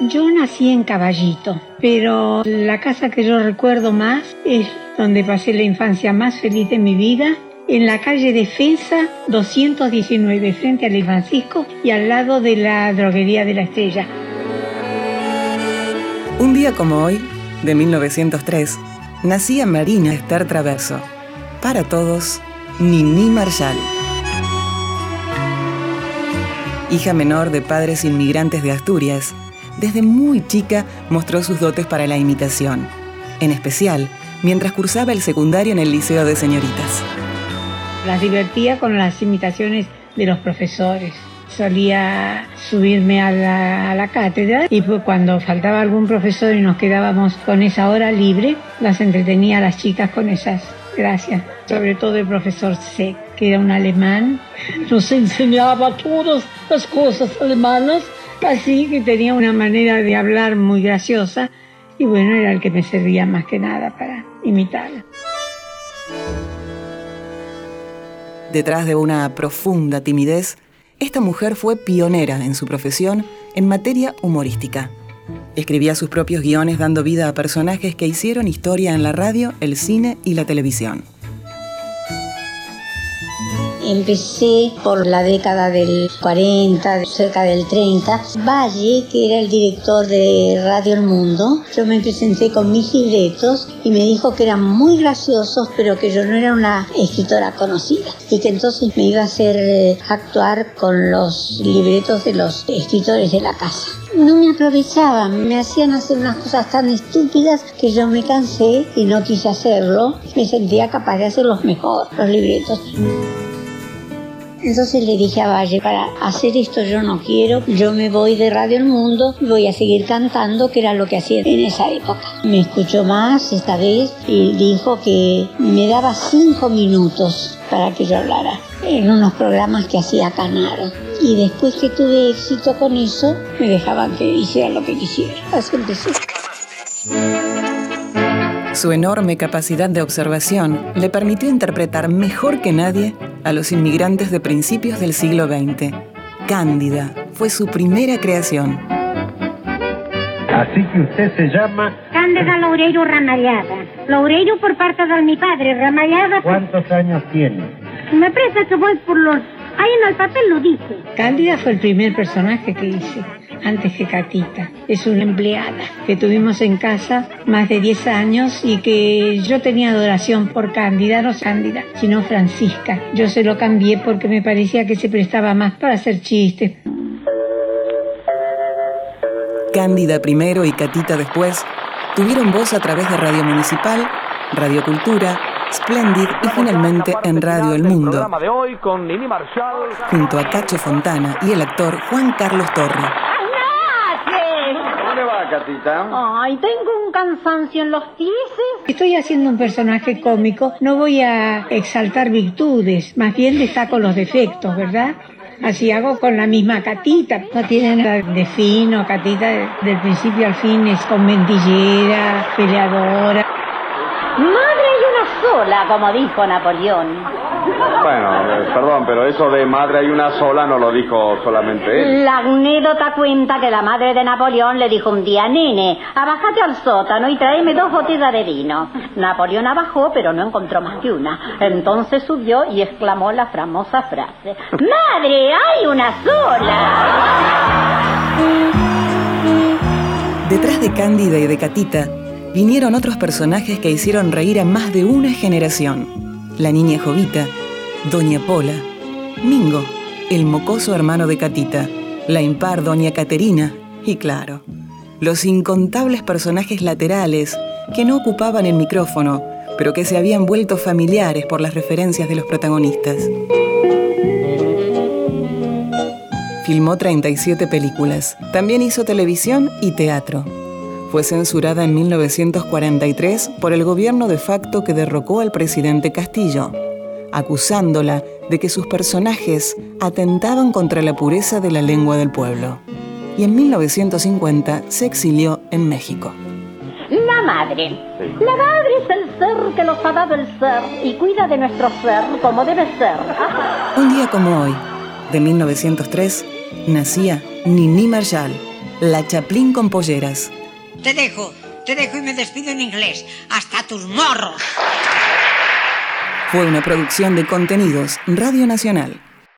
Yo nací en Caballito, pero la casa que yo recuerdo más es donde pasé la infancia más feliz de mi vida, en la calle Defensa 219, frente al Francisco y al lado de la droguería de la Estrella. Un día como hoy, de 1903, nacía Marina Esther Traverso. Para todos, Nini Marshall. Hija menor de padres inmigrantes de Asturias, desde muy chica mostró sus dotes para la imitación, en especial mientras cursaba el secundario en el Liceo de Señoritas. Las divertía con las imitaciones de los profesores. Solía subirme a la, cátedra y pues cuando faltaba algún profesor y nos quedábamos con esa hora libre, las entretenía a las chicas con esas gracias. Sobre todo el profesor C, que era un alemán, nos enseñaba todas las cosas alemanas Así que tenía una manera de hablar muy graciosa y bueno, era el que me servía más que nada para imitarla. Detrás de una profunda timidez, esta mujer fue pionera en su profesión en materia humorística. Escribía sus propios guiones dando vida a personajes que hicieron historia en la radio, el cine y la televisión. Empecé por la década del 40, cerca del 30. Valle, que era el director de Radio El Mundo, yo me presenté con mis libretos y me dijo que eran muy graciosos, pero que yo no era una escritora conocida y que entonces me iba a hacer eh, actuar con los libretos de los escritores de la casa no me aprovechaban, me hacían hacer unas cosas tan estúpidas que yo me cansé y no quise hacerlo. Me sentía capaz de hacerlos mejor, los libretos. Entonces le dije a Valle, para hacer esto yo no quiero, yo me voy de Radio El Mundo y voy a seguir cantando, que era lo que hacía en esa época. Me escuchó más esta vez y dijo que me daba cinco minutos para que yo hablara en unos programas que hacía Canaro. Y después que tuve éxito con eso, me dejaban que hiciera lo que quisiera. Así empecé. Su enorme capacidad de observación le permitió interpretar mejor que nadie a los inmigrantes de principios del siglo XX. Cándida fue su primera creación. Así que usted se llama... Cándida Loureiro Ramallada. Loureiro por parte de mi padre, Ramallada... ¿Cuántos años tiene? Me parece que voy por los... Ahí en el papel lo dice. Cándida fue el primer personaje que hice antes que Catita. Es una empleada que tuvimos en casa más de 10 años y que yo tenía adoración por Cándida, no Cándida, sino Francisca. Yo se lo cambié porque me parecía que se prestaba más para hacer chistes. Cándida primero y Catita después tuvieron voz a través de Radio Municipal, Radio Cultura, Splendid y finalmente en Radio El Mundo, junto a Cacho Fontana y el actor Juan Carlos Torre. Ay, tengo un cansancio en los pies. Estoy haciendo un personaje cómico, no voy a exaltar virtudes, más bien destaco los defectos, ¿verdad? Así hago con la misma catita. No tiene nada de fino, catita del principio al fin es mentillera, peleadora. Madre hay una sola, como dijo Napoleón. Bueno, eh, perdón, pero eso de madre hay una sola no lo dijo solamente él. La anécdota cuenta que la madre de Napoleón le dijo un día, nene, abajate al sótano y tráeme dos botellas de vino. Napoleón abajó, pero no encontró más que una. Entonces subió y exclamó la famosa frase, ¡Madre, hay una sola! Detrás de Cándida y de Catita vinieron otros personajes que hicieron reír a más de una generación la niña Jovita, Doña Pola, Mingo, el mocoso hermano de Catita, la impar Doña Caterina y claro, los incontables personajes laterales que no ocupaban el micrófono, pero que se habían vuelto familiares por las referencias de los protagonistas. Filmó 37 películas. También hizo televisión y teatro fue censurada en 1943 por el gobierno de facto que derrocó al presidente Castillo, acusándola de que sus personajes atentaban contra la pureza de la lengua del pueblo. Y en 1950 se exilió en México. La madre. La madre es el ser que nos ha dado el ser y cuida de nuestro ser como debe ser. Un día como hoy, de 1903, nacía Nini Marshall La Chaplin con polleras. Te dejo, te dejo y me despido en inglés. Hasta tus morros. Fue una producción de contenidos Radio Nacional.